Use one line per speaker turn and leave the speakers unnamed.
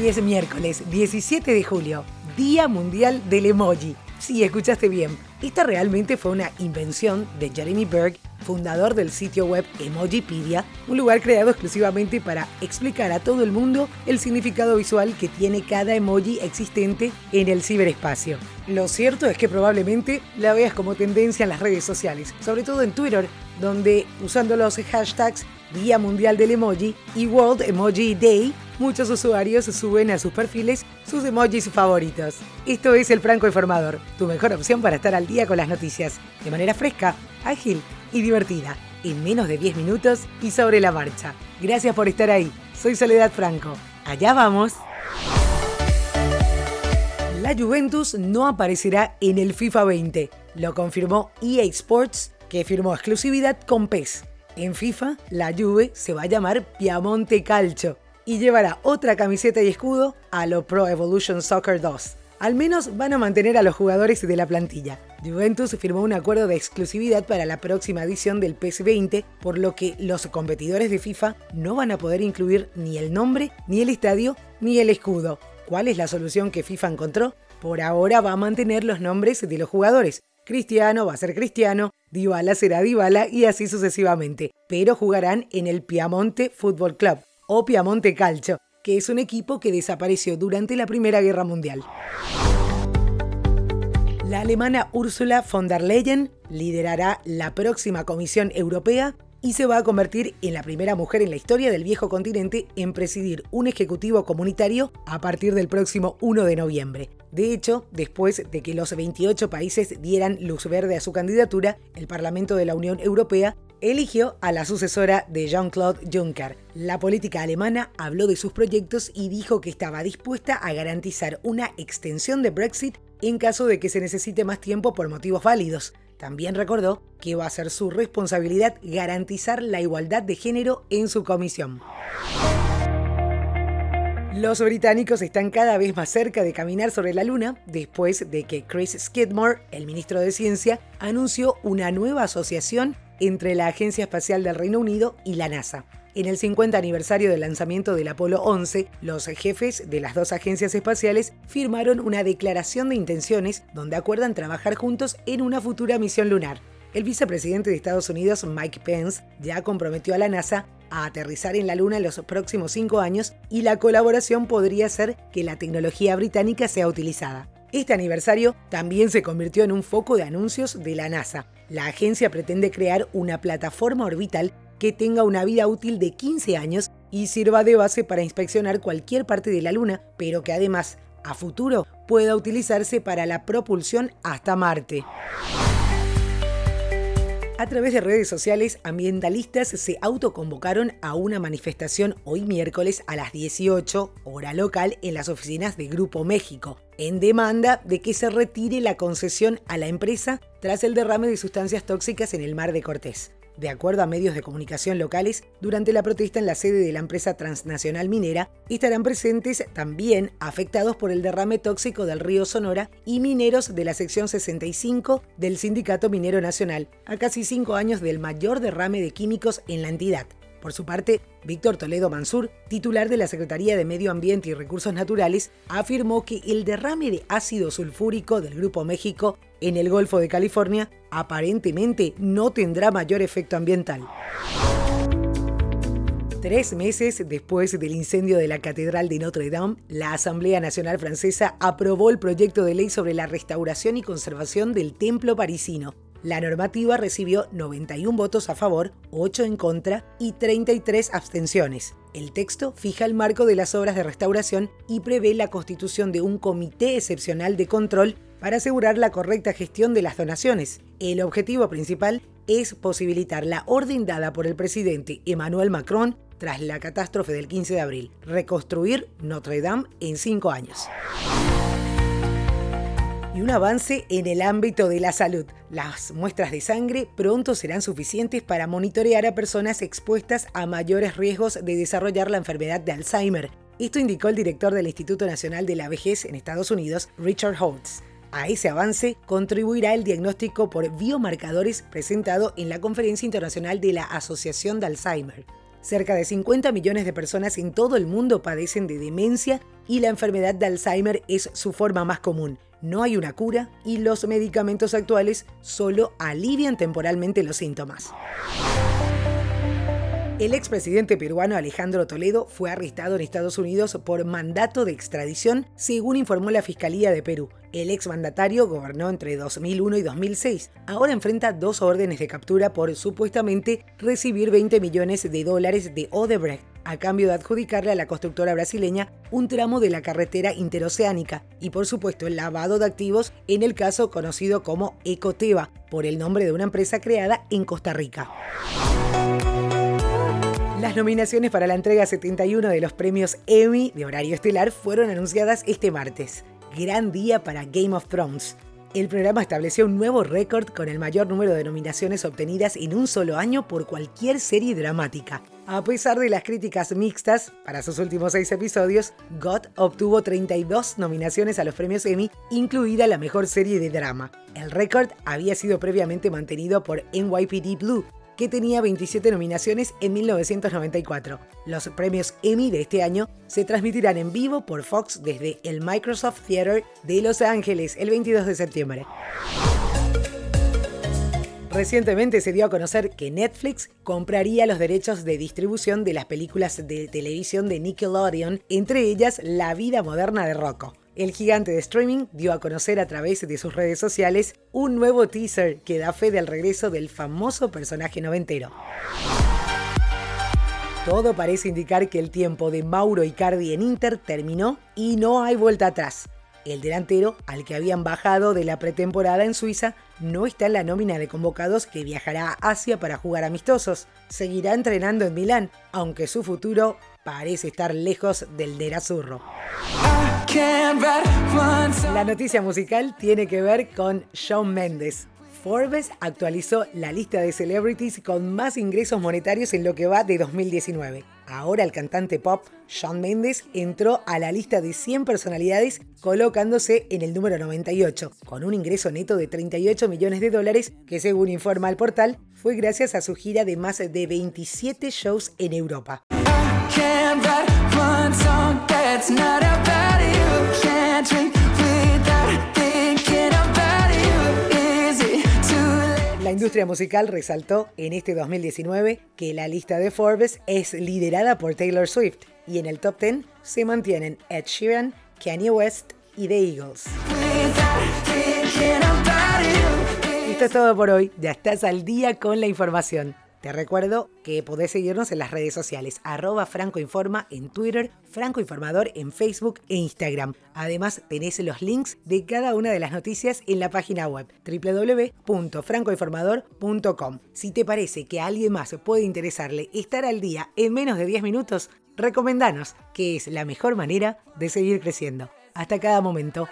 Es miércoles 17 de julio, Día Mundial del Emoji. Sí, escuchaste bien. Esta realmente fue una invención de Jeremy Berg, fundador del sitio web Emojipedia, un lugar creado exclusivamente para explicar a todo el mundo el significado visual que tiene cada emoji existente en el ciberespacio. Lo cierto es que probablemente la veas como tendencia en las redes sociales, sobre todo en Twitter, donde usando los hashtags Día Mundial del Emoji y World Emoji Day, muchos usuarios suben a sus perfiles sus emojis favoritos. Esto es El Franco Informador, tu mejor opción para estar al día con las noticias, de manera fresca, ágil y divertida, en menos de 10 minutos y sobre la marcha. Gracias por estar ahí. Soy Soledad Franco. Allá vamos. La Juventus no aparecerá en el FIFA 20, lo confirmó EA Sports, que firmó exclusividad con PES. En FIFA, la Juve se va a llamar Piamonte Calcio y llevará otra camiseta y escudo a lo Pro Evolution Soccer 2. Al menos van a mantener a los jugadores de la plantilla. Juventus firmó un acuerdo de exclusividad para la próxima edición del PES 20, por lo que los competidores de FIFA no van a poder incluir ni el nombre, ni el estadio, ni el escudo. ¿Cuál es la solución que FIFA encontró? Por ahora va a mantener los nombres de los jugadores, Cristiano va a ser Cristiano, Dybala será Dybala y así sucesivamente, pero jugarán en el Piamonte Football Club o Piamonte Calcio, que es un equipo que desapareció durante la Primera Guerra Mundial. La alemana Ursula von der Leyen liderará la próxima Comisión Europea y se va a convertir en la primera mujer en la historia del viejo continente en presidir un ejecutivo comunitario a partir del próximo 1 de noviembre. De hecho, después de que los 28 países dieran luz verde a su candidatura, el Parlamento de la Unión Europea eligió a la sucesora de Jean-Claude Juncker. La política alemana habló de sus proyectos y dijo que estaba dispuesta a garantizar una extensión de Brexit en caso de que se necesite más tiempo por motivos válidos. También recordó que va a ser su responsabilidad garantizar la igualdad de género en su comisión. Los británicos están cada vez más cerca de caminar sobre la Luna después de que Chris Skidmore, el ministro de Ciencia, anunció una nueva asociación entre la Agencia Espacial del Reino Unido y la NASA. En el 50 aniversario del lanzamiento del Apolo 11, los jefes de las dos agencias espaciales firmaron una declaración de intenciones donde acuerdan trabajar juntos en una futura misión lunar. El vicepresidente de Estados Unidos, Mike Pence, ya comprometió a la NASA a aterrizar en la Luna en los próximos cinco años y la colaboración podría hacer que la tecnología británica sea utilizada. Este aniversario también se convirtió en un foco de anuncios de la NASA. La agencia pretende crear una plataforma orbital que tenga una vida útil de 15 años y sirva de base para inspeccionar cualquier parte de la Luna, pero que además, a futuro, pueda utilizarse para la propulsión hasta Marte. A través de redes sociales, ambientalistas se autoconvocaron a una manifestación hoy miércoles a las 18 hora local en las oficinas de Grupo México, en demanda de que se retire la concesión a la empresa tras el derrame de sustancias tóxicas en el mar de Cortés. De acuerdo a medios de comunicación locales, durante la protesta en la sede de la empresa transnacional minera, estarán presentes también afectados por el derrame tóxico del río Sonora y mineros de la sección 65 del Sindicato Minero Nacional, a casi cinco años del mayor derrame de químicos en la entidad. Por su parte, Víctor Toledo Mansur, titular de la Secretaría de Medio Ambiente y Recursos Naturales, afirmó que el derrame de ácido sulfúrico del Grupo México en el Golfo de California aparentemente no tendrá mayor efecto ambiental. Tres meses después del incendio de la Catedral de Notre Dame, la Asamblea Nacional Francesa aprobó el proyecto de ley sobre la restauración y conservación del templo parisino, la normativa recibió 91 votos a favor, 8 en contra y 33 abstenciones. El texto fija el marco de las obras de restauración y prevé la constitución de un comité excepcional de control para asegurar la correcta gestión de las donaciones. El objetivo principal es posibilitar la orden dada por el presidente Emmanuel Macron tras la catástrofe del 15 de abril, reconstruir Notre Dame en cinco años y un avance en el ámbito de la salud. Las muestras de sangre pronto serán suficientes para monitorear a personas expuestas a mayores riesgos de desarrollar la enfermedad de Alzheimer. Esto indicó el director del Instituto Nacional de la Vejez en Estados Unidos, Richard Holtz. A ese avance contribuirá el diagnóstico por biomarcadores presentado en la Conferencia Internacional de la Asociación de Alzheimer. Cerca de 50 millones de personas en todo el mundo padecen de demencia y la enfermedad de Alzheimer es su forma más común. No hay una cura y los medicamentos actuales solo alivian temporalmente los síntomas. El expresidente peruano Alejandro Toledo fue arrestado en Estados Unidos por mandato de extradición, según informó la Fiscalía de Perú. El exmandatario gobernó entre 2001 y 2006. Ahora enfrenta dos órdenes de captura por supuestamente recibir 20 millones de dólares de Odebrecht a cambio de adjudicarle a la constructora brasileña un tramo de la carretera interoceánica y por supuesto el lavado de activos en el caso conocido como Ecoteva, por el nombre de una empresa creada en Costa Rica. Las nominaciones para la entrega 71 de los premios Emmy de horario estelar fueron anunciadas este martes. Gran día para Game of Thrones. El programa estableció un nuevo récord con el mayor número de nominaciones obtenidas en un solo año por cualquier serie dramática. A pesar de las críticas mixtas para sus últimos seis episodios, God obtuvo 32 nominaciones a los premios Emmy, incluida la mejor serie de drama. El récord había sido previamente mantenido por NYPD Blue, que tenía 27 nominaciones en 1994. Los premios Emmy de este año se transmitirán en vivo por Fox desde el Microsoft Theater de Los Ángeles el 22 de septiembre. Recientemente se dio a conocer que Netflix compraría los derechos de distribución de las películas de televisión de Nickelodeon, entre ellas La vida moderna de Rocco. El gigante de streaming dio a conocer a través de sus redes sociales un nuevo teaser que da fe del regreso del famoso personaje noventero. Todo parece indicar que el tiempo de Mauro Icardi en Inter terminó y no hay vuelta atrás. El delantero, al que habían bajado de la pretemporada en Suiza, no está en la nómina de convocados que viajará a Asia para jugar amistosos. Seguirá entrenando en Milán, aunque su futuro parece estar lejos del Nerazzurro. La noticia musical tiene que ver con Shawn Mendes. Forbes actualizó la lista de celebrities con más ingresos monetarios en lo que va de 2019. Ahora el cantante pop Shawn Mendes entró a la lista de 100 personalidades colocándose en el número 98, con un ingreso neto de 38 millones de dólares que según informa el portal fue gracias a su gira de más de 27 shows en Europa. La industria musical resaltó en este 2019 que la lista de Forbes es liderada por Taylor Swift y en el top 10 se mantienen Ed Sheeran, Kanye West y The Eagles. Esto es todo por hoy, ya estás al día con la información. Te recuerdo que podés seguirnos en las redes sociales, arroba francoinforma en Twitter, francoinformador en Facebook e Instagram. Además, tenés los links de cada una de las noticias en la página web www.francoinformador.com. Si te parece que a alguien más puede interesarle estar al día en menos de 10 minutos, recomendanos, que es la mejor manera de seguir creciendo. Hasta cada momento.